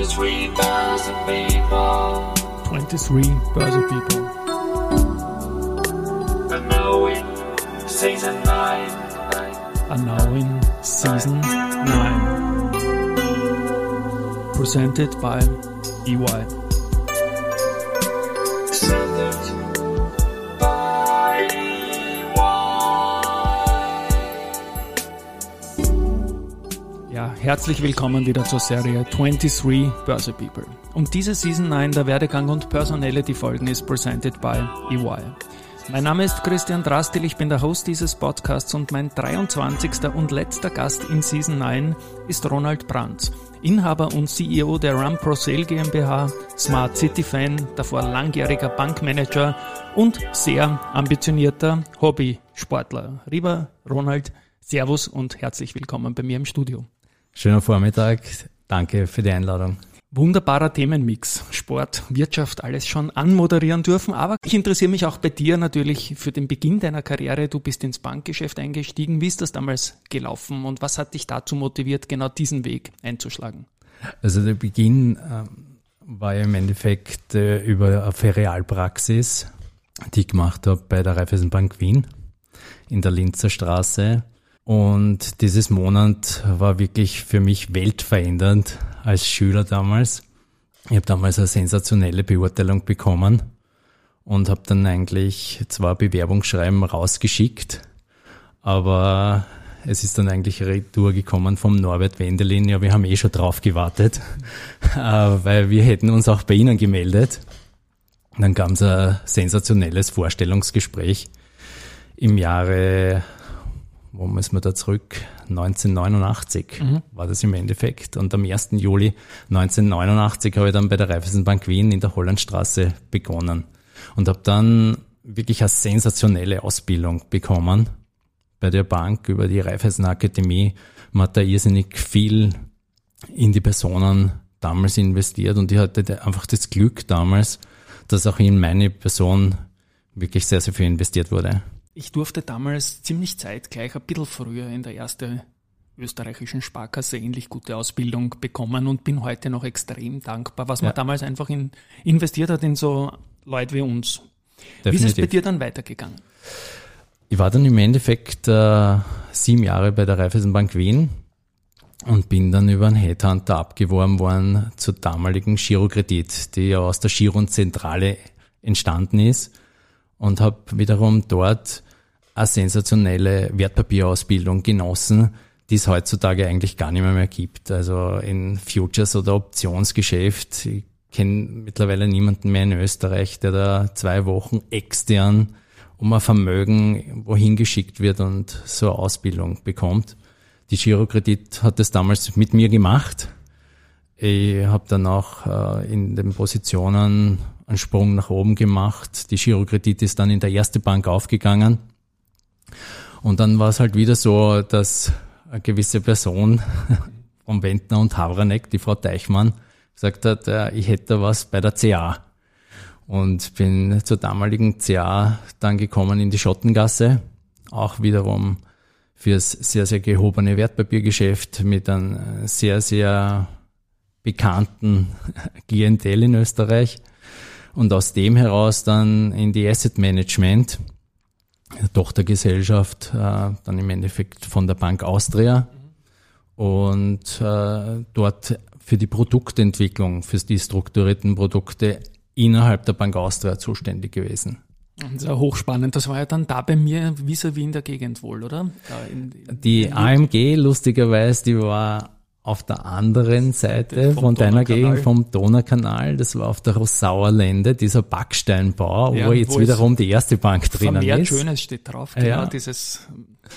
23 Börse People. 23 Börse People. And now in season 9. are now in season 9. Presented by E EY. Herzlich willkommen wieder zur Serie 23 Börse People. Und diese Season 9 der Werdegang und Personality Folgen ist presented by EY. Mein Name ist Christian Drastil, ich bin der Host dieses Podcasts und mein 23. und letzter Gast in Season 9 ist Ronald Brandt, Inhaber und CEO der Rum Pro Sale GmbH, Smart City Fan, davor langjähriger Bankmanager und sehr ambitionierter Hobbysportler. Lieber Ronald, Servus und herzlich willkommen bei mir im Studio. Schöner Vormittag, danke für die Einladung. Wunderbarer Themenmix. Sport, Wirtschaft, alles schon anmoderieren dürfen. Aber ich interessiere mich auch bei dir natürlich für den Beginn deiner Karriere. Du bist ins Bankgeschäft eingestiegen. Wie ist das damals gelaufen und was hat dich dazu motiviert, genau diesen Weg einzuschlagen? Also der Beginn äh, war ja im Endeffekt äh, über eine Ferialpraxis, die ich gemacht habe bei der Raiffeisenbank Wien in der Linzer Straße. Und dieses Monat war wirklich für mich weltverändernd als Schüler damals. Ich habe damals eine sensationelle Beurteilung bekommen und habe dann eigentlich zwar Bewerbungsschreiben rausgeschickt, aber es ist dann eigentlich Retour gekommen vom Norbert Wendelin. Ja, wir haben eh schon drauf gewartet, weil wir hätten uns auch bei Ihnen gemeldet. Dann kam es ein sensationelles Vorstellungsgespräch im Jahre wo müssen wir da zurück? 1989 mhm. war das im Endeffekt. Und am 1. Juli 1989 habe ich dann bei der Raiffeisenbank Wien in der Hollandstraße begonnen und habe dann wirklich eine sensationelle Ausbildung bekommen bei der Bank über die Raiffeisenakademie. Man hat da irrsinnig viel in die Personen damals investiert und ich hatte einfach das Glück damals, dass auch in meine Person wirklich sehr, sehr viel investiert wurde. Ich durfte damals ziemlich zeitgleich, ein bisschen früher in der ersten österreichischen Sparkasse ähnlich gute Ausbildung bekommen und bin heute noch extrem dankbar, was man damals einfach in, investiert hat in so Leute wie uns. Definitiv. Wie ist es bei dir dann weitergegangen? Ich war dann im Endeffekt äh, sieben Jahre bei der Raiffeisenbank Wien und bin dann über einen Headhunter abgeworben worden zur damaligen Girokredit, die ja aus der Giron-Zentrale entstanden ist und habe wiederum dort eine sensationelle Wertpapierausbildung genossen, die es heutzutage eigentlich gar nicht mehr, mehr gibt. Also in Futures oder Optionsgeschäft. Ich kenne mittlerweile niemanden mehr in Österreich, der da zwei Wochen extern um ein Vermögen wohin geschickt wird und so eine Ausbildung bekommt. Die Girokredit hat das damals mit mir gemacht. Ich habe dann auch äh, in den Positionen einen Sprung nach oben gemacht. Die Girokredit ist dann in der erste Bank aufgegangen. Und dann war es halt wieder so, dass eine gewisse Person vom Wendner und Havranek, die Frau Teichmann, gesagt hat, äh, ich hätte was bei der CA. Und bin zur damaligen CA dann gekommen in die Schottengasse, auch wiederum fürs sehr, sehr gehobene Wertpapiergeschäft mit einem sehr, sehr bekannten Klientel in Österreich und aus dem heraus dann in die Asset Management, Tochtergesellschaft, äh, dann im Endeffekt von der Bank Austria und äh, dort für die Produktentwicklung, für die strukturierten Produkte innerhalb der Bank Austria zuständig gewesen. Sehr hochspannend. Das war ja dann da bei mir vis-à-vis -vis in der Gegend wohl, oder? In, in die AMG, lustigerweise, die war auf der anderen Seite von deiner Gegend, vom Donaukanal, das war auf der Rossauer Lände, dieser Backsteinbau, ja, wo jetzt wo wiederum die erste Bank drinnen ist. Schönes steht drauf, genau, ja. dieses,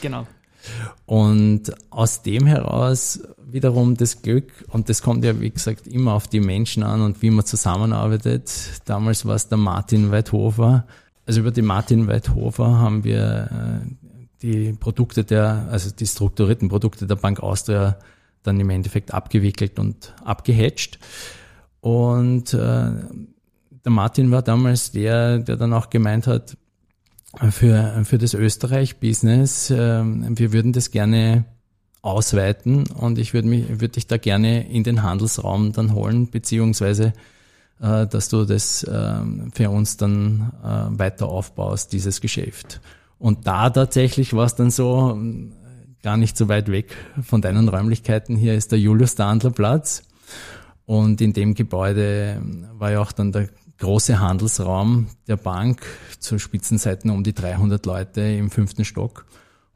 genau. Und aus dem heraus wiederum das Glück, und das kommt ja, wie gesagt, immer auf die Menschen an und wie man zusammenarbeitet. Damals war es der Martin Weidhofer. Also über die Martin Weidhofer haben wir äh, die Produkte der, also die strukturierten Produkte der Bank Austria dann im Endeffekt abgewickelt und abgehatcht. Und äh, der Martin war damals der, der dann auch gemeint hat, für, für das Österreich-Business, äh, wir würden das gerne ausweiten und ich würde mich, würde dich da gerne in den Handelsraum dann holen, beziehungsweise äh, dass du das äh, für uns dann äh, weiter aufbaust, dieses Geschäft. Und da tatsächlich war es dann so, gar nicht so weit weg von deinen Räumlichkeiten. Hier ist der Julius-Dandler-Platz. Und in dem Gebäude war ja auch dann der große Handelsraum der Bank zu Spitzenzeiten um die 300 Leute im fünften Stock.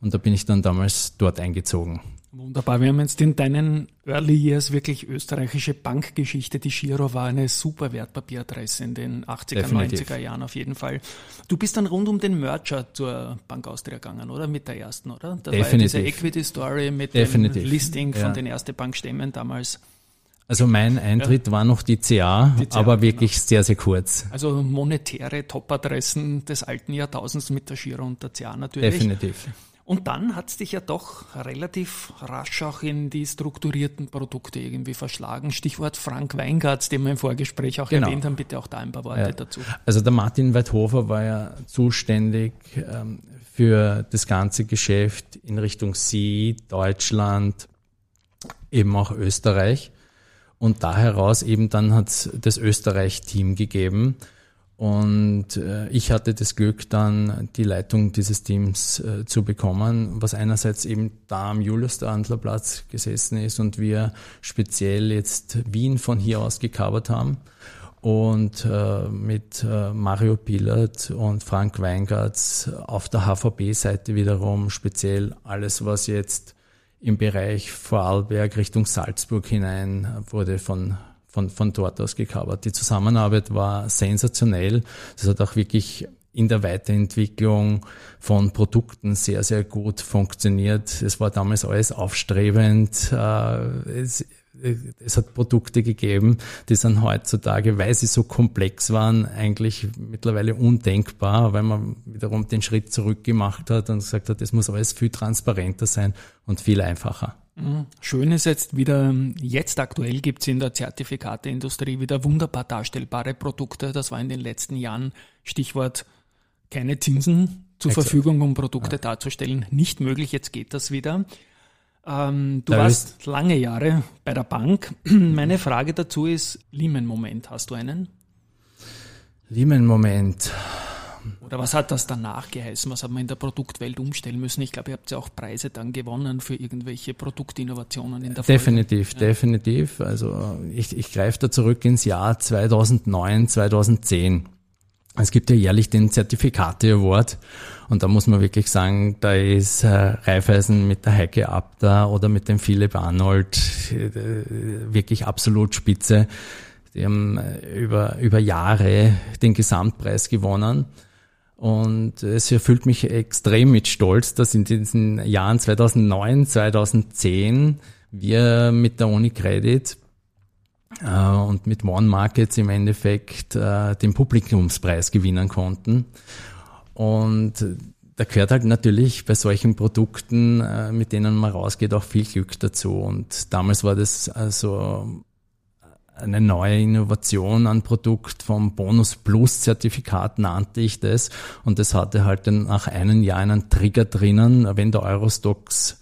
Und da bin ich dann damals dort eingezogen. Wunderbar. Wir haben jetzt in deinen Early Years wirklich österreichische Bankgeschichte. Die Giro war eine super Wertpapieradresse in den 80er, Definitiv. 90er Jahren auf jeden Fall. Du bist dann rund um den Merger zur Bank Austria gegangen, oder? Mit der ersten, oder? Das Definitiv. war ja diese Equity-Story mit Definitiv. dem Listing von ja. den ersten Bankstämmen damals. Also mein Eintritt ja. war noch die CA, die CA aber wirklich genau. sehr, sehr kurz. Also monetäre Top-Adressen des alten Jahrtausends mit der Giro und der CA natürlich. Definitiv. Und dann hat es dich ja doch relativ rasch auch in die strukturierten Produkte irgendwie verschlagen. Stichwort Frank Weingarts, den wir im Vorgespräch auch genau. erwähnt haben. Bitte auch da ein paar Worte ja. dazu. Also der Martin Weidhofer war ja zuständig ähm, für das ganze Geschäft in Richtung Sie, Deutschland, eben auch Österreich. Und da heraus eben dann hat es das Österreich-Team gegeben. Und äh, ich hatte das Glück, dann die Leitung dieses Teams äh, zu bekommen, was einerseits eben da am Julius-Dandler-Platz gesessen ist und wir speziell jetzt Wien von hier aus gecovert haben. Und äh, mit äh, Mario Pillert und Frank Weingarts auf der HVB-Seite wiederum speziell alles, was jetzt im Bereich Vorarlberg Richtung Salzburg hinein wurde von von, von dort aus gecovert. Die Zusammenarbeit war sensationell. Das hat auch wirklich in der Weiterentwicklung von Produkten sehr, sehr gut funktioniert. Es war damals alles aufstrebend. Äh, es, es hat Produkte gegeben, die sind heutzutage, weil sie so komplex waren, eigentlich mittlerweile undenkbar, weil man wiederum den Schritt zurück gemacht hat und gesagt hat, es muss alles viel transparenter sein und viel einfacher. Mhm. Schön ist jetzt wieder, jetzt aktuell gibt es in der Zertifikateindustrie wieder wunderbar darstellbare Produkte. Das war in den letzten Jahren Stichwort keine Zinsen zur Exakt. Verfügung, um Produkte ja. darzustellen. Nicht möglich, jetzt geht das wieder. Ähm, du da warst lange Jahre bei der Bank. Meine Frage dazu ist, Lehman-Moment, hast du einen? Lehman-Moment. Oder was hat das danach geheißen? Was hat man in der Produktwelt umstellen müssen? Ich glaube, ihr habt ja auch Preise dann gewonnen für irgendwelche Produktinnovationen in der Folge. Definitiv, ja. definitiv. Also ich, ich greife da zurück ins Jahr 2009, 2010. Es gibt ja jährlich den Zertifikate Award und da muss man wirklich sagen, da ist äh, Raiffeisen mit der Heike Abda oder mit dem Philipp Arnold äh, wirklich absolut spitze. Die haben äh, über, über Jahre den Gesamtpreis gewonnen. Und es erfüllt mich extrem mit Stolz, dass in diesen Jahren 2009, 2010 wir mit der Unicredit äh, und mit One Markets im Endeffekt äh, den Publikumspreis gewinnen konnten. Und da gehört halt natürlich bei solchen Produkten, äh, mit denen man rausgeht, auch viel Glück dazu. Und damals war das also eine neue Innovation an Produkt vom Bonus Plus Zertifikat nannte ich das. Und das hatte halt dann nach einem Jahr einen Trigger drinnen. Wenn der Eurostox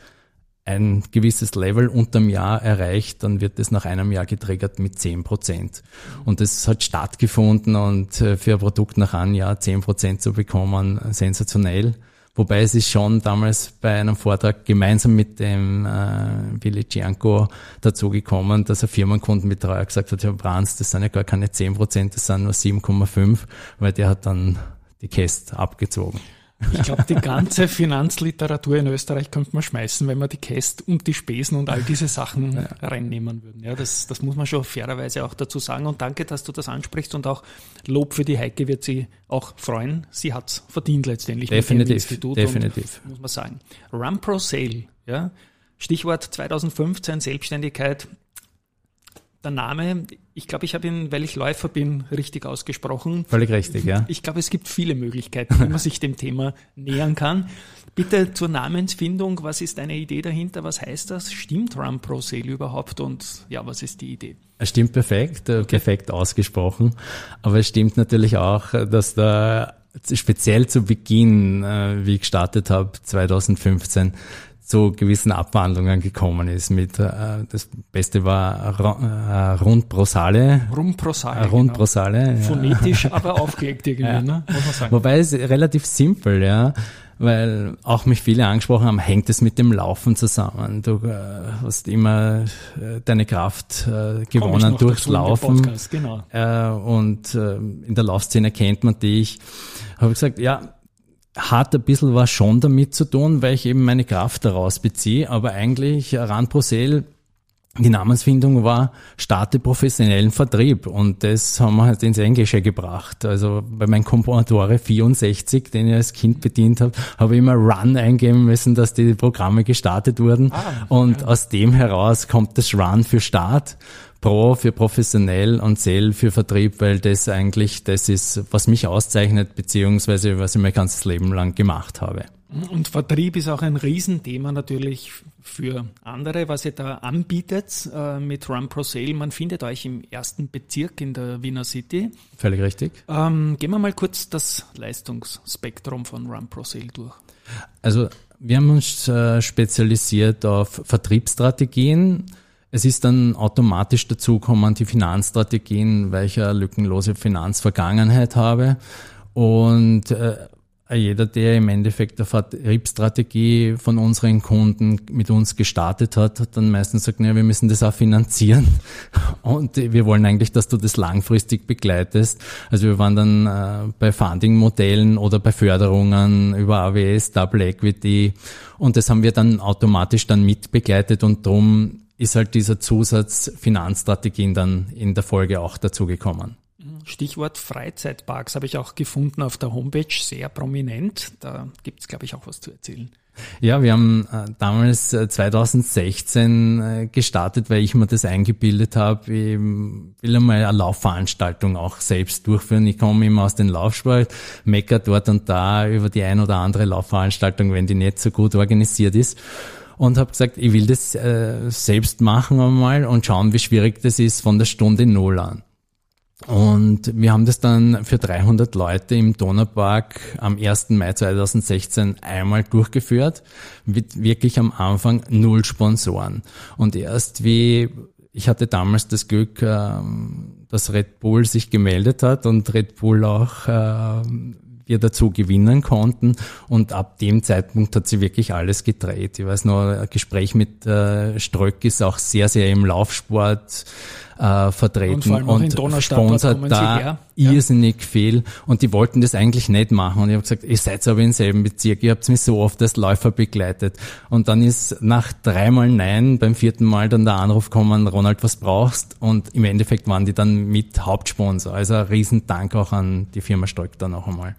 ein gewisses Level unterm Jahr erreicht, dann wird es nach einem Jahr getriggert mit 10 Prozent. Und das hat stattgefunden und äh, für ein Produkt nach einem Jahr 10 Prozent zu bekommen, sensationell. Wobei es ist schon damals bei einem Vortrag gemeinsam mit dem äh, Willi Cianco dazu gekommen, dass ein Firmenkundenbetreuer gesagt hat, Herr Brands, das sind ja gar keine 10 Prozent, das sind nur 7,5, weil der hat dann die Käst abgezogen. Ich glaube, die ganze Finanzliteratur in Österreich könnte man schmeißen, wenn man die Käst und die Spesen und all diese Sachen ja. reinnehmen würden. Ja, das, das muss man schon fairerweise auch dazu sagen. Und danke, dass du das ansprichst und auch Lob für die Heike wird sie auch freuen. Sie hat's verdient letztendlich definitiv, mit dem Institut. Definitiv. Und, muss man sagen. Run Pro Sale, ja. Stichwort 2015 Selbstständigkeit der Name, ich glaube, ich habe ihn, weil ich Läufer bin, richtig ausgesprochen. Völlig richtig, ja. Ich glaube, es gibt viele Möglichkeiten, wie man sich dem Thema nähern kann. Bitte zur Namensfindung, was ist deine Idee dahinter? Was heißt das? Stimmt Run Pro Sale überhaupt? Und ja, was ist die Idee? Es stimmt perfekt, äh, perfekt ausgesprochen. Aber es stimmt natürlich auch, dass da speziell zu Beginn, äh, wie ich gestartet habe, 2015, zu gewissen Abwandlungen gekommen ist. Mit äh, das Beste war äh, Rundprosale. Rumprosale. Äh, Rundprosale. Genau. Phonetisch, aber aufgelegt irgendwie, ja. ne? muss man sagen. Wobei es relativ simpel, ja weil auch mich viele angesprochen haben, hängt es mit dem Laufen zusammen. Du äh, hast immer äh, deine Kraft äh, gewonnen durchs Laufen. Podcast, genau. Äh, und äh, in der Laufszene kennt man dich. Habe ich gesagt, ja, hat ein bisschen was schon damit zu tun, weil ich eben meine Kraft daraus beziehe, aber eigentlich Rand Brosel die Namensfindung war, starte professionellen Vertrieb und das haben wir halt ins Englische gebracht. Also bei meinem Commodore 64, den ich als Kind bedient habe, habe ich immer Run eingeben müssen, dass die Programme gestartet wurden ah, und ja. aus dem heraus kommt das Run für Start, Pro für professionell und Sale für Vertrieb, weil das eigentlich das ist, was mich auszeichnet, beziehungsweise was ich mein ganzes Leben lang gemacht habe. Und Vertrieb ist auch ein Riesenthema natürlich für andere, was ihr da anbietet äh, mit Run Pro Sale. Man findet euch im ersten Bezirk in der Wiener City. Völlig richtig. Ähm, gehen wir mal kurz das Leistungsspektrum von Run Pro Sale durch. Also wir haben uns äh, spezialisiert auf Vertriebsstrategien. Es ist dann automatisch dazugekommen, die Finanzstrategien, weil ich eine lückenlose Finanzvergangenheit habe. Und äh, jeder, der im Endeffekt eine Vertriebsstrategie von unseren Kunden mit uns gestartet hat, hat dann meistens gesagt, naja, wir müssen das auch finanzieren und wir wollen eigentlich, dass du das langfristig begleitest. Also wir waren dann äh, bei Funding-Modellen oder bei Förderungen über AWS, Double Equity und das haben wir dann automatisch dann mitbegleitet und drum ist halt dieser Zusatz Finanzstrategien dann in der Folge auch dazugekommen. Stichwort Freizeitparks habe ich auch gefunden auf der Homepage, sehr prominent. Da gibt es, glaube ich, auch was zu erzählen. Ja, wir haben äh, damals äh, 2016 äh, gestartet, weil ich mir das eingebildet habe. Ich will einmal eine Laufveranstaltung auch selbst durchführen. Ich komme immer aus dem Laufsport, mecker dort und da über die ein oder andere Laufveranstaltung, wenn die nicht so gut organisiert ist. Und habe gesagt, ich will das äh, selbst machen einmal und schauen, wie schwierig das ist von der Stunde Null an. Und wir haben das dann für 300 Leute im Donaupark am 1. Mai 2016 einmal durchgeführt, mit wirklich am Anfang null Sponsoren. Und erst wie, ich hatte damals das Glück, ähm, dass Red Bull sich gemeldet hat und Red Bull auch ähm, wir dazu gewinnen konnten. Und ab dem Zeitpunkt hat sie wirklich alles gedreht. Ich weiß noch, ein Gespräch mit äh, Ströck ist auch sehr, sehr im Laufsport äh, vertreten und, und sponsert da irrsinnig ja. viel und die wollten das eigentlich nicht machen und ich habe gesagt, ihr seid aber im selben Bezirk, ihr habt mich so oft als Läufer begleitet und dann ist nach dreimal Nein beim vierten Mal dann der Anruf kommen, Ronald, was brauchst und im Endeffekt waren die dann mit Hauptsponsor, also ein Riesendank auch an die Firma Stolk da noch einmal.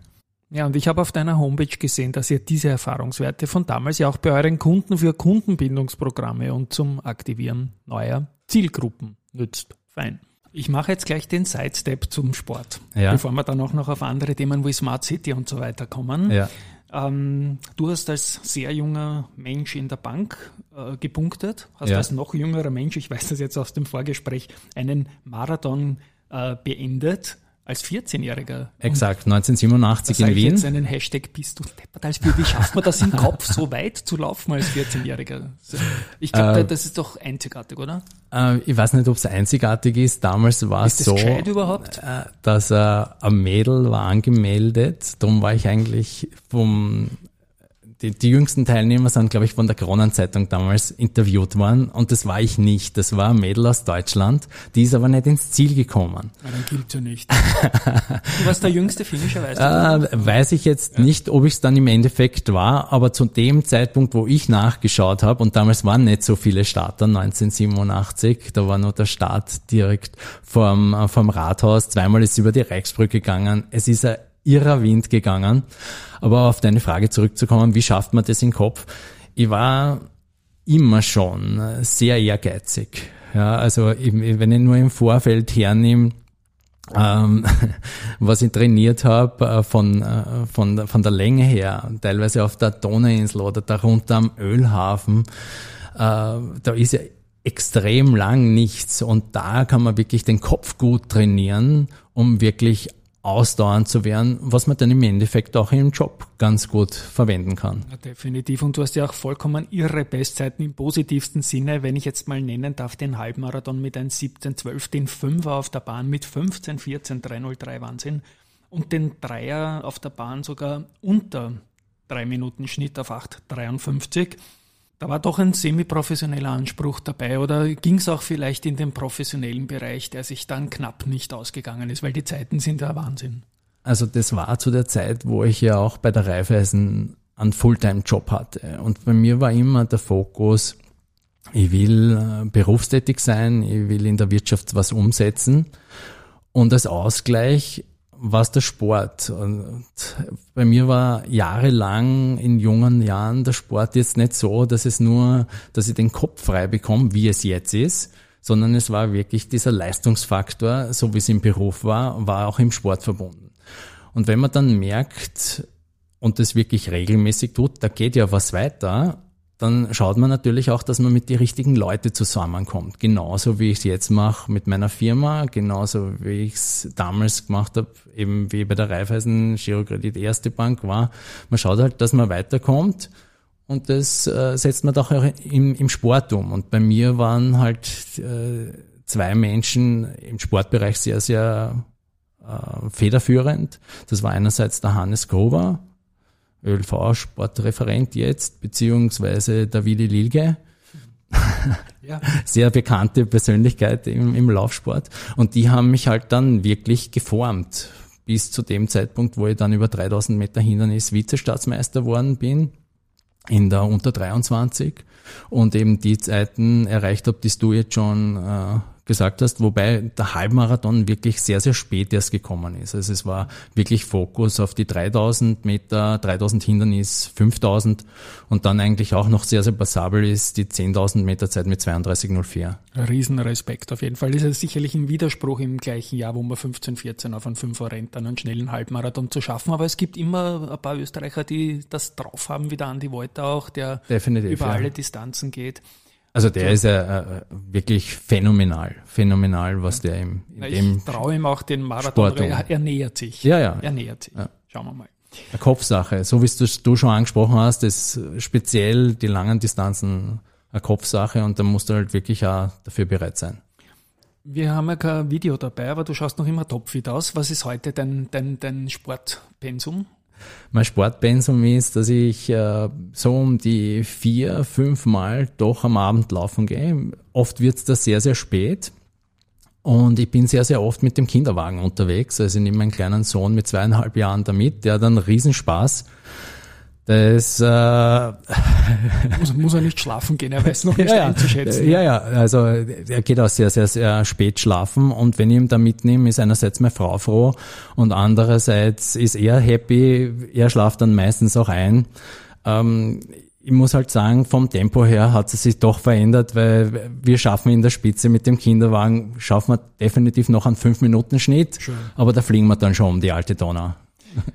Ja, und ich habe auf deiner Homepage gesehen, dass ihr diese Erfahrungswerte von damals ja auch bei euren Kunden für Kundenbindungsprogramme und zum Aktivieren neuer Zielgruppen nützt. Fein. Ich mache jetzt gleich den Sidestep zum Sport, ja. bevor wir dann auch noch auf andere Themen wie Smart City und so weiter kommen. Ja. Ähm, du hast als sehr junger Mensch in der Bank äh, gepunktet, hast ja. als noch jüngerer Mensch, ich weiß das jetzt aus dem Vorgespräch, einen Marathon äh, beendet als 14-Jähriger. Exakt, 1987 in Wien. Jetzt einen Hashtag bist du deppert als Wie schafft man das im Kopf, so weit zu laufen als 14-Jähriger? Ich glaube, äh, das ist doch einzigartig, oder? Äh, ich weiß nicht, ob es einzigartig ist. Damals war es so, überhaupt? Äh, dass äh, ein Mädel war angemeldet. Darum war ich eigentlich vom die, die jüngsten Teilnehmer sind, glaube ich, von der Kronenzeitung damals interviewt worden und das war ich nicht. Das war ein Mädel aus Deutschland, die ist aber nicht ins Ziel gekommen. Ja, dann gilt ja nicht. du warst der jüngste Finisher, weißt du? Äh, weiß ich jetzt ja. nicht, ob ich es dann im Endeffekt war, aber zu dem Zeitpunkt, wo ich nachgeschaut habe, und damals waren nicht so viele Starter, 1987, da war nur der Start direkt vom, äh, vom Rathaus, zweimal ist über die Reichsbrücke gegangen. Es ist ein irrer Wind gegangen. Aber auf deine Frage zurückzukommen, wie schafft man das im Kopf? Ich war immer schon sehr ehrgeizig. Ja, also wenn ich nur im Vorfeld hernehme, ähm, was ich trainiert habe äh, von, äh, von, von der Länge her, teilweise auf der Donauinsel oder darunter am Ölhafen, äh, da ist ja extrem lang nichts und da kann man wirklich den Kopf gut trainieren, um wirklich ausdauernd zu werden, was man dann im Endeffekt auch im Job ganz gut verwenden kann. Ja, definitiv. Und du hast ja auch vollkommen irre Bestzeiten im positivsten Sinne. Wenn ich jetzt mal nennen darf, den Halbmarathon mit 1,17,12, den Fünfer auf der Bahn mit 15,14, 303 Wahnsinn. Und den Dreier auf der Bahn sogar unter drei Minuten Schnitt auf 8,53. Da war doch ein semi-professioneller Anspruch dabei oder ging es auch vielleicht in den professionellen Bereich, der sich dann knapp nicht ausgegangen ist, weil die Zeiten sind ja Wahnsinn. Also das war zu der Zeit, wo ich ja auch bei der Raiffeisen einen Fulltime-Job hatte. Und bei mir war immer der Fokus, ich will äh, berufstätig sein, ich will in der Wirtschaft was umsetzen. Und als Ausgleich war es der Sport. Und bei mir war jahrelang in jungen Jahren der Sport jetzt nicht so, dass es nur, dass ich den Kopf frei bekomme, wie es jetzt ist, sondern es war wirklich dieser Leistungsfaktor, so wie es im Beruf war, war auch im Sport verbunden. Und wenn man dann merkt und das wirklich regelmäßig tut, da geht ja was weiter, dann schaut man natürlich auch, dass man mit den richtigen Leuten zusammenkommt. Genauso wie ich es jetzt mache mit meiner Firma, genauso wie ich es damals gemacht habe, eben wie bei der Raiffeisen Girokredit Erste Bank war. Man schaut halt, dass man weiterkommt und das äh, setzt man doch auch im, im Sport um. Und bei mir waren halt äh, zwei Menschen im Sportbereich sehr, sehr äh, federführend. Das war einerseits der Hannes Gruber, ÖLV-Sportreferent jetzt, beziehungsweise der Willi Lilge. Ja. Sehr bekannte Persönlichkeit im, im Laufsport. Und die haben mich halt dann wirklich geformt. Bis zu dem Zeitpunkt, wo ich dann über 3000 Meter Hindernis Vizestaatsmeister worden bin. In der unter 23. Und eben die Zeiten erreicht habe, die du jetzt schon äh, gesagt hast, wobei der Halbmarathon wirklich sehr, sehr spät erst gekommen ist. Also es war wirklich Fokus auf die 3000 Meter, 3000 Hindernis, 5000 und dann eigentlich auch noch sehr, sehr passabel ist die 10.000 Meter Zeit mit 32,04. Riesenrespekt auf jeden Fall. Das ist sicherlich ein Widerspruch im gleichen Jahr, wo man 15, 14 auf einen Fünfer rennt, einen schnellen Halbmarathon zu schaffen. Aber es gibt immer ein paar Österreicher, die das drauf haben, wie der Andi Wolter auch, der Definitiv, über ja. alle Distanzen geht. Also der ist ja äh, wirklich phänomenal, phänomenal, was der im, in Na, dem ich traue ihm auch den Marathon. Sport. Er, er nähert sich. Ja, ja. Er nähert sich. Ja. Schauen wir mal. eine Kopfsache, so wie es du, du schon angesprochen hast, ist speziell die langen Distanzen eine Kopfsache und da musst du halt wirklich auch dafür bereit sein. Wir haben ja kein Video dabei, aber du schaust noch immer topfit aus. Was ist heute dein, dein, dein Sportpensum? Mein Sportpensum ist, dass ich äh, so um die vier, fünf Mal doch am Abend laufen gehe. Oft wird's da sehr, sehr spät. Und ich bin sehr, sehr oft mit dem Kinderwagen unterwegs. Also ich nehme meinen kleinen Sohn mit zweieinhalb Jahren da mit. Der hat einen Riesenspaß. Das äh, Muss, muss er nicht schlafen gehen, er weiß noch nicht ja, einzuschätzen. ja, ja, also er geht auch sehr, sehr, sehr spät schlafen und wenn ich ihn da mitnehme, ist einerseits meine Frau froh und andererseits ist er happy, er schlaft dann meistens auch ein. Ähm, ich muss halt sagen, vom Tempo her hat es sich doch verändert, weil wir schaffen in der Spitze mit dem Kinderwagen, schaffen wir definitiv noch einen 5-Minuten-Schnitt, Schön. aber da fliegen wir dann schon um die alte Donau.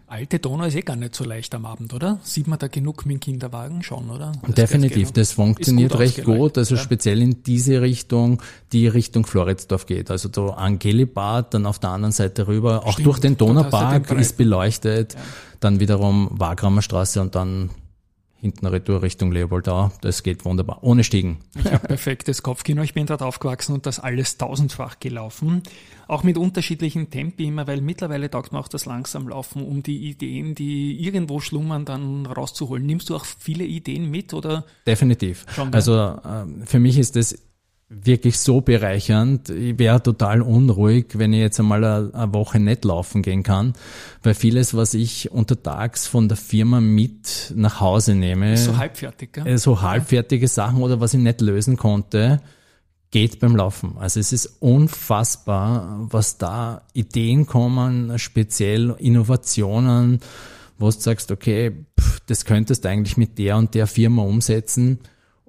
Alte Donau ist eh gar nicht so leicht am Abend, oder? Sieht man da genug mit dem Kinderwagen schon, oder? Das Definitiv, das funktioniert gut recht gut. Also ja. speziell in diese Richtung, die Richtung Floridsdorf geht. Also da Angelibad, dann auf der anderen Seite rüber, auch Stimmt, durch den Donaupark ist beleuchtet. Dann wiederum Wagramer Straße und dann hinten retour Richtung Leopoldau. Das geht wunderbar. Ohne Stiegen. Ich habe perfektes Kopfkino. Ich bin dort aufgewachsen und das alles tausendfach gelaufen. Auch mit unterschiedlichen Tempi immer, weil mittlerweile taugt mir auch das langsam Laufen, um die Ideen, die irgendwo schlummern, dann rauszuholen. Nimmst du auch viele Ideen mit oder? Definitiv. Also ähm, für mich ist das wirklich so bereichernd. Ich wäre total unruhig, wenn ich jetzt einmal eine, Woche nicht laufen gehen kann, weil vieles, was ich untertags von der Firma mit nach Hause nehme, So halbfertig, gell? äh, so halbfertige Sachen oder was ich nicht lösen konnte, geht beim Laufen. Also es ist unfassbar, was da Ideen kommen, speziell Innovationen, wo du sagst, okay, pff, das könntest du eigentlich mit der und der Firma umsetzen.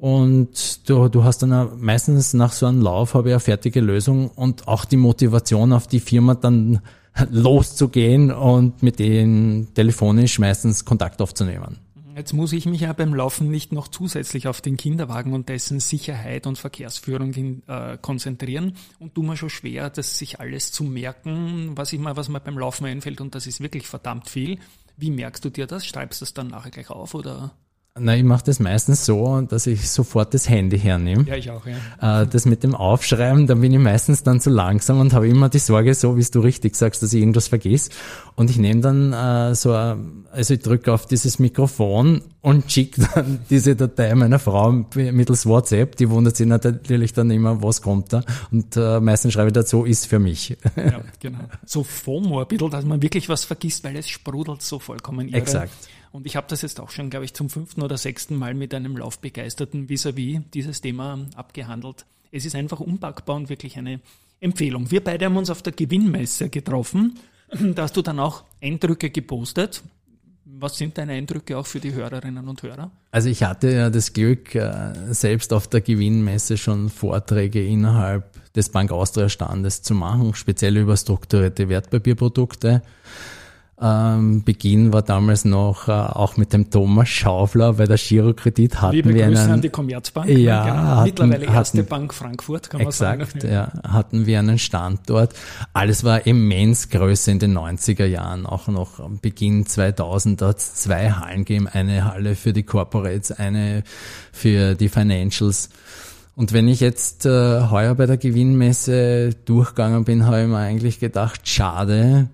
Und du, du hast dann meistens nach so einem Lauf habe ich eine fertige Lösung und auch die Motivation auf die Firma dann loszugehen und mit denen telefonisch meistens Kontakt aufzunehmen. Jetzt muss ich mich ja beim Laufen nicht noch zusätzlich auf den Kinderwagen und dessen Sicherheit und Verkehrsführung hin, äh, konzentrieren und tu mir schon schwer, das sich alles zu merken, was ich mal, was mir beim Laufen einfällt und das ist wirklich verdammt viel. Wie merkst du dir das? Schreibst du das dann nachher gleich auf oder? Na, ich mache das meistens so, dass ich sofort das Handy hernehme. Ja, ich auch, ja. Äh, das mit dem Aufschreiben, da bin ich meistens dann zu langsam und habe immer die Sorge, so wie du richtig sagst, dass ich irgendwas vergiss. Und ich nehme dann äh, so, äh, also ich drücke auf dieses Mikrofon und schicke dann diese Datei meiner Frau mittels WhatsApp. Die wundert sich natürlich dann immer, was kommt da. Und äh, meistens schreibe ich dazu, ist für mich. Ja, genau. So FOMO ein bisschen, dass man wirklich was vergisst, weil es sprudelt so vollkommen irre. Exakt. Und ich habe das jetzt auch schon, glaube ich, zum fünften oder sechsten Mal mit einem Laufbegeisterten vis-à-vis -vis dieses Thema abgehandelt. Es ist einfach unpackbar und wirklich eine Empfehlung. Wir beide haben uns auf der Gewinnmesse getroffen. Da hast du dann auch Eindrücke gepostet. Was sind deine Eindrücke auch für die Hörerinnen und Hörer? Also ich hatte ja das Glück, äh, selbst auf der Gewinnmesse schon Vorträge innerhalb des Bank Austria Standes zu machen, speziell über strukturierte Wertpapierprodukte. Ähm, Beginn war damals noch äh, auch mit dem Thomas Schaufler bei der Girokredit hatten Liebe wir Grüße einen, an die Commerzbank. Ja, genau. hatten- Mittlerweile erste hatten- Bank Frankfurt, kann Exakt, man sagen. ja. Hatten wir einen Standort. Alles war immens größer in den 90er Jahren, auch noch am Beginn 2000 hat es zwei Hallen gegeben, eine Halle für die Corporates, eine für die Financials. Und wenn ich jetzt äh, heuer bei der Gewinnmesse durchgegangen bin, habe ich mir eigentlich gedacht, schade,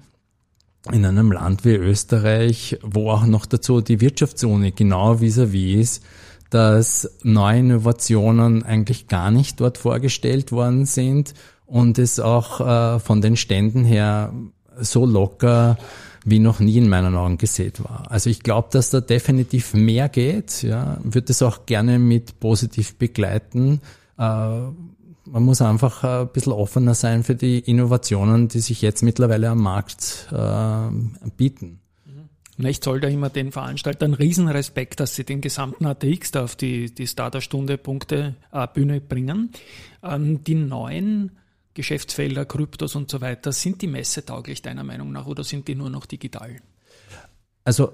in einem Land wie Österreich, wo auch noch dazu die Wirtschaftsuni genau vis-à-vis ist, dass neue Innovationen eigentlich gar nicht dort vorgestellt worden sind und es auch äh, von den Ständen her so locker wie noch nie in meinen Augen gesehen war. Also ich glaube, dass da definitiv mehr geht. Ja, würde es auch gerne mit positiv begleiten. Äh, man muss einfach äh, ein bisschen offener sein für die Innovationen, die sich jetzt mittlerweile am Markt äh, bieten. Na, ich zoll da immer den Veranstaltern Riesenrespekt, dass sie den gesamten ATX da auf die, die Starterstunde Punkte äh, bringen. Ähm, die neuen Geschäftsfelder, Kryptos und so weiter, sind die messetauglich deiner Meinung nach oder sind die nur noch digital? Also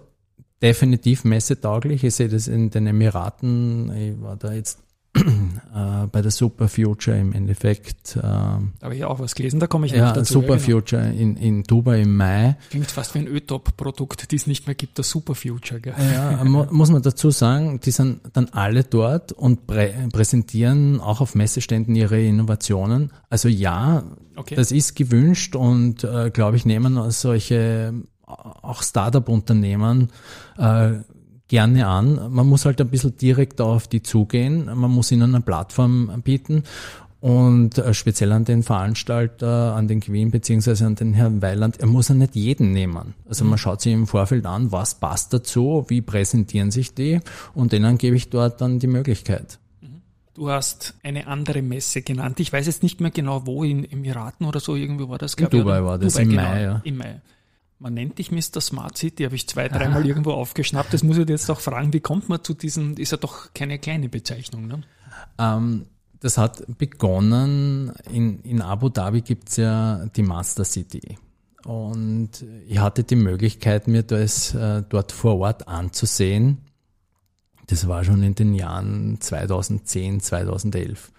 definitiv messetauglich. Ich sehe das in den Emiraten. Ich war da jetzt äh, bei der Super Future im Endeffekt. Äh, Da habe ich auch was gelesen, da komme ich ja, dazu. Super ja, genau. In, in Dubai im Mai. Klingt fast wie ein Ötop-Produkt, die es nicht mehr gibt, das Super Future. Gell? Ja, mu- muss man dazu sagen, die sind dann alle dort und prä präsentieren auch auf Messeständen ihre Innovationen. Also ja, Okay. das ist gewünscht und äh, glaube ich nehmen solche äh, auch Startup-Unternehmen äh, gerne an. Man muss halt ein bisschen direkt auf die zugehen. Man muss ihnen eine Plattform bieten. Und äh, speziell an den Veranstalter, an den Queen beziehungsweise an den Herrn Weiland, er muss ja nicht jeden nehmen. Also man schaut sich im Vorfeld an, was passt dazu, wie präsentieren sich die und denen gebe ich dort dann die Möglichkeit. Du hast eine andere Messe genannt. Ich weiß jetzt nicht mehr genau, wo, in Emiraten oder so, irgendwie war das, glaube ich. Dubai war das, Dubai, im genau, Mai, ja. Im Mai. Man nennt dich Mr. Smart City, habe ich zwei, dreimal irgendwo aufgeschnappt. Das muss ich jetzt auch fragen, wie kommt man zu diesem, ist ja doch keine kleine Bezeichnung, ne? Ähm, das hat begonnen, in, in Abu Dhabi gibt's ja die Master City. Und ich hatte die Möglichkeit, mir das äh, dort vor Ort anzusehen. Das war schon in den Jahren 2010, 2011.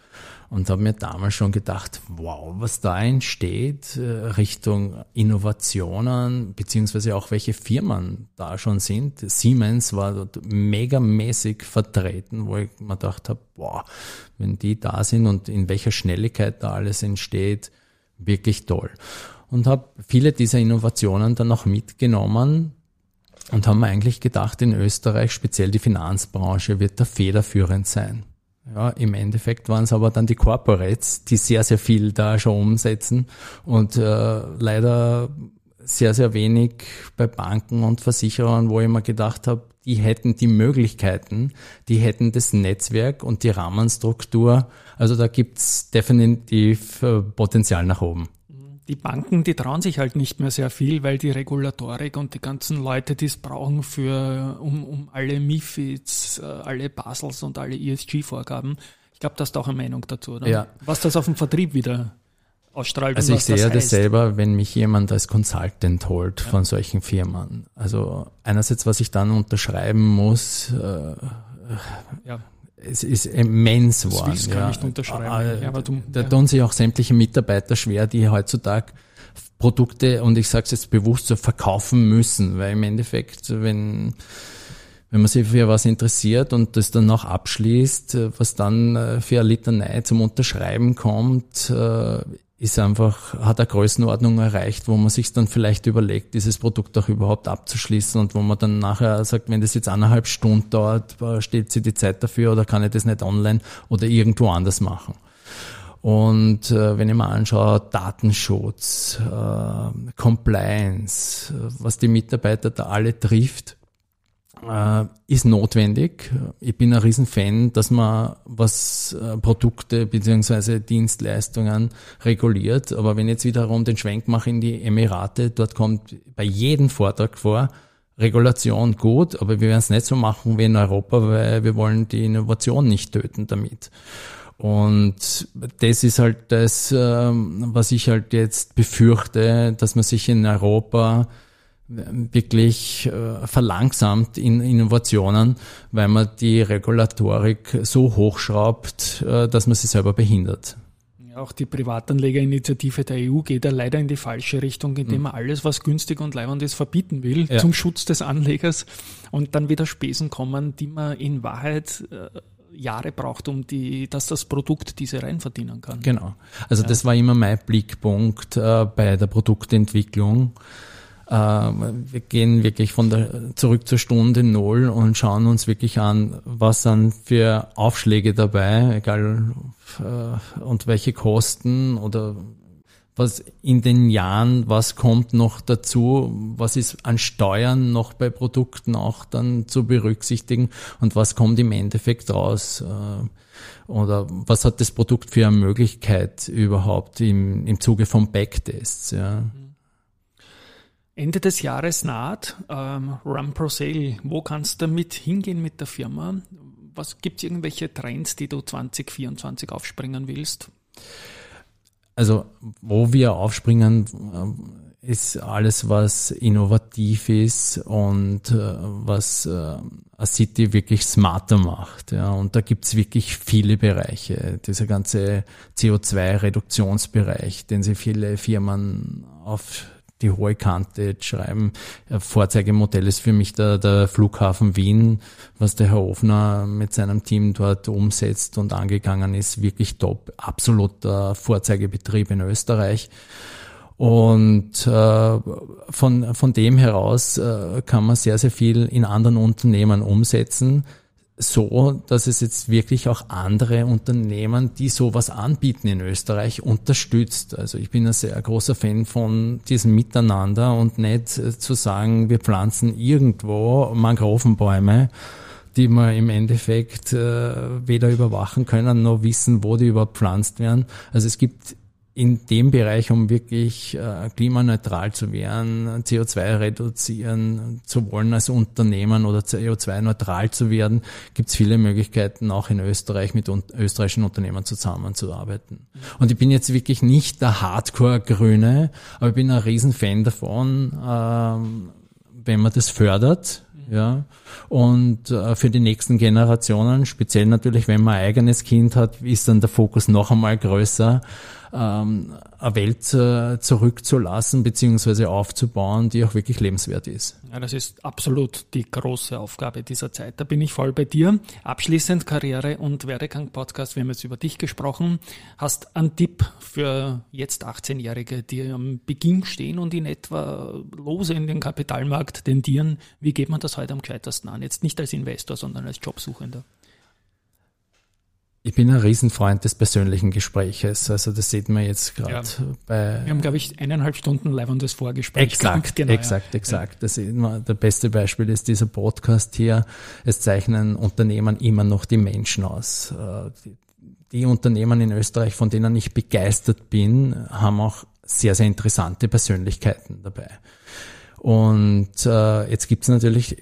Und habe mir damals schon gedacht, wow, was da entsteht äh, Richtung Innovationen, beziehungsweise auch welche Firmen da schon sind. Siemens war dort megamäßig vertreten, wo ich mir gedacht habe, wow, wenn die da sind und in welcher Schnelligkeit da alles entsteht, wirklich toll. Und habe viele dieser Innovationen dann auch mitgenommen und haben mir eigentlich gedacht, in Österreich, speziell die Finanzbranche, wird da federführend sein. Ja, im Endeffekt waren es aber dann die Corporates, die sehr, sehr viel da schon umsetzen und äh, leider sehr, sehr wenig bei Banken und Versicherern, wo ich mir gedacht habe, die hätten die Möglichkeiten, die hätten das Netzwerk und die Rahmenstruktur. Also da gibt's definitiv äh, Potenzial nach oben. Die Banken, die trauen sich halt nicht mehr sehr viel, weil die Regulatorik und die ganzen Leute, die es brauchen für, um, um alle MIFIDs, äh, alle Basels und alle ESG-Vorgaben. Ich glaube, da hast du auch eine Meinung dazu, oder? Ja. Was das auf dem Vertrieb wieder ausstrahlt. Also ich sehe ja das heißt. selber, wenn mich jemand als Consultant holt von solchen Firmen. Also einerseits, was ich dann unterschreiben muss, äh, Ja, es ist immens das geworden. willst du gar ja. nicht unterschreiben. Ah, ja, aber du, Da ja. tun sich auch sämtliche Mitarbeiter schwer, die heutzutage Produkte, und ich sage es jetzt bewusst so, verkaufen müssen, weil im Endeffekt, wenn, wenn man sich für was interessiert und das dann noch abschließt, äh, was dann äh, für eine Litanei zum Unterschreiben kommt, äh, ist einfach, hat eine Größenordnung erreicht, wo man sich dann vielleicht überlegt, dieses Produkt auch überhaupt abzuschließen und wo man dann nachher sagt, wenn das jetzt eineinhalb Stunden dauert, äh, steht sie die Zeit dafür oder kann ich das nicht online oder irgendwo anders machen. Und äh, wenn ich mir anschaue, Datenschutz, äh, Compliance, äh, was die Mitarbeiter da alle trifft, äh, ist notwendig. Ich bin ein Riesenfan, dass man was äh, Produkte beziehungsweise Dienstleistungen reguliert. Aber wenn ich jetzt wiederum den Schwenk mache in die Emirate, dort kommt bei jedem Vortrag vor, Regulation gut, aber wir werden es nicht so machen wie in Europa, weil wir wollen die Innovation nicht töten damit. Und das ist halt das, ähm, was ich halt jetzt befürchte, dass man sich in Europa wirklich äh, verlangsamt in Innovationen, weil man die Regulatorik so hochschraubt, äh, dass man sie selber behindert. Ja, auch die Privatanlegerinitiative der EU geht ja leider in die falsche Richtung, indem man alles, was günstig und leibend ist, verbieten will, Mhm. Ja. zum Schutz des Anlegers und dann wieder Spesen kommen, die man in Wahrheit äh, Jahre braucht, um die, dass das Produkt diese rein verdienen kann. Genau. Also das war immer mein Blickpunkt äh, bei der Produktentwicklung. Äh, wir gehen wirklich von der zurück zur Stunde Null und schauen uns wirklich an, was sind für Aufschläge dabei, egal äh, und welche Kosten oder was in den Jahren, was kommt noch dazu, was ist an Steuern noch bei Produkten auch dann zu berücksichtigen und was kommt im Endeffekt raus. Äh, oder was hat das Produkt für eine Möglichkeit überhaupt im, im Zuge von Backtests? Ja. Ende des Jahres naht, ähm, Run Pro Sale. Wo kannst du damit hingehen mit der Firma? Was gibt es irgendwelche Trends, die du 2024 aufspringen willst? Also wo wir aufspringen, äh, ist alles, was innovativ ist und äh, was äh, eine City wirklich smarter macht. Ja. Und da gibt's wirklich viele Bereiche. Dieser ganze CO2-Reduktionsbereich, den sich viele Firmen auf die hohe Kante schreiben. Ein Vorzeigemodell ist für mich der, der Flughafen Wien, was der Herr Ofner mit seinem Team dort umsetzt und angegangen ist. Wirklich top. Absoluter Vorzeigebetrieb in Österreich. Und äh, von, von dem heraus äh, kann man sehr, sehr viel in anderen Unternehmen umsetzen, so dass es jetzt wirklich auch andere Unternehmen, die sowas anbieten in Österreich, unterstützt. Also ich bin ein sehr großer Fan von diesem Miteinander und nicht äh, zu sagen, wir pflanzen irgendwo Mangrovenbäume, die wir im Endeffekt äh, weder überwachen können, noch wissen, wo die überhaupt pflanzt werden. Also es gibt in dem Bereich, um wirklich äh, klimaneutral zu werden, CO2 reduzieren zu wollen als Unternehmen oder CO2-neutral zu werden, gibt es viele Möglichkeiten, auch in Österreich mit un österreichischen Unternehmen zusammenzuarbeiten. Und ich bin jetzt wirklich nicht der Hardcore-Grüne, aber ich bin ein Riesenfan davon, ähm, wenn man das fördert. Ja, und äh, für die nächsten Generationen, speziell natürlich, wenn man ein eigenes Kind hat, ist dann der Fokus noch einmal größer, ähm, eine Welt äh, zurückzulassen beziehungsweise aufzubauen, die auch wirklich lebenswert ist. Ja, das ist absolut die große Aufgabe dieser Zeit. Da bin ich voll bei dir. Abschließend Karriere und Werdegang Podcast. Wir haben jetzt über dich gesprochen. Hast einen Tipp für jetzt 18-Jährige, die am Beginn stehen und in etwa lose in den Kapitalmarkt tendieren. Wie geht man das heute am gescheitesten an? Jetzt nicht als Investor, sondern als Jobsuchender. Ich bin ein Riesenfreund des persönlichen Gespräches. Also das sieht man jetzt gerade Ja. bei Wir haben, glaube ich, eineinhalb Stunden leibendes Vorgespräch. Exakt. Genau, ja. exakt, exakt. Das ist immer, der beste Beispiel ist dieser Podcast hier. Es zeichnen Unternehmen immer noch die Menschen aus. Äh, Die, die Unternehmen in Österreich, von denen ich begeistert bin, haben auch sehr, sehr interessante Persönlichkeiten dabei. Und äh, jetzt gibt es natürlich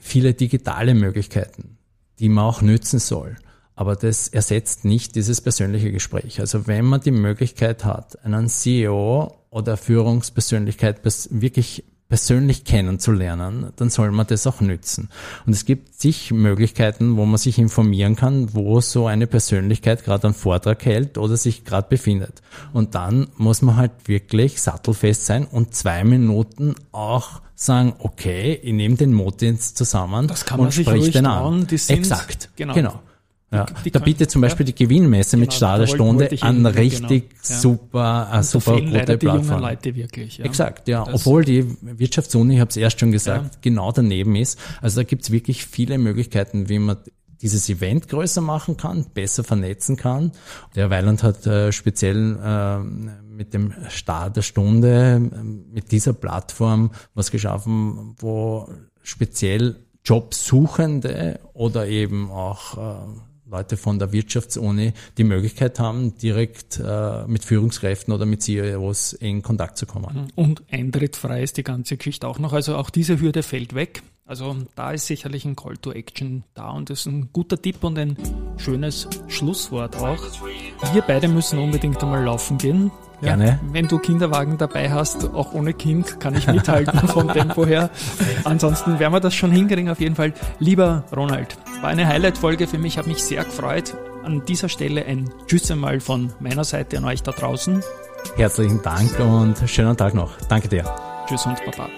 viele digitale Möglichkeiten, die man auch nützen soll. Aber das ersetzt nicht dieses persönliche Gespräch. Also wenn man die Möglichkeit hat, einen CEO oder Führungspersönlichkeit wirklich persönlich kennenzulernen, dann soll man das auch nützen. Und es gibt zig Möglichkeiten, wo man sich informieren kann, wo so eine Persönlichkeit gerade einen Vortrag hält oder sich gerade befindet. Und dann muss man halt wirklich sattelfest sein und zwei Minuten auch sagen, okay, ich nehme den Motins zusammen das kann man und sich spreche den an. die sind- Exakt. genau. genau. Ja. die da können- bietet zum Beispiel ja. die Gewinnmesse mit Genau, da wollte- Starterstunde an eben- richtig genau, ja. super, Da super leider gute die Plattform. Leute wirklich. Ja. Exakt, ja. Das- Obwohl die Wirtschaftsuni, ich habe es erst schon gesagt, Ja. genau daneben ist. Also da gibt's wirklich viele Möglichkeiten, wie man dieses Event größer machen kann, besser vernetzen kann. Der Weiland hat äh, speziell äh, mit dem Start der Stunde, äh, mit dieser Plattform was geschaffen, wo speziell Jobsuchende oder eben auch äh, Leute von der Wirtschaftsuni die Möglichkeit haben, direkt äh, mit Führungskräften oder mit CEOs in Kontakt zu kommen. Und eintrittfrei ist die ganze Geschichte auch noch. Also auch diese Hürde fällt weg. Also da ist sicherlich ein Call to Action da und das ist ein guter Tipp und ein schönes Schlusswort auch. Wir beide müssen unbedingt einmal laufen gehen. Ja, Gerne. Wenn du Kinderwagen dabei hast, auch ohne Kind, kann ich mithalten vom Tempo her. Ansonsten werden wir das schon hinkriegen auf jeden Fall. Lieber Ronald, war eine Highlight-Folge für mich, habe mich sehr gefreut. An dieser Stelle ein Tschüss einmal von meiner Seite an euch da draußen. Herzlichen Dank und schönen Tag noch. Danke dir. Tschüss und Baba.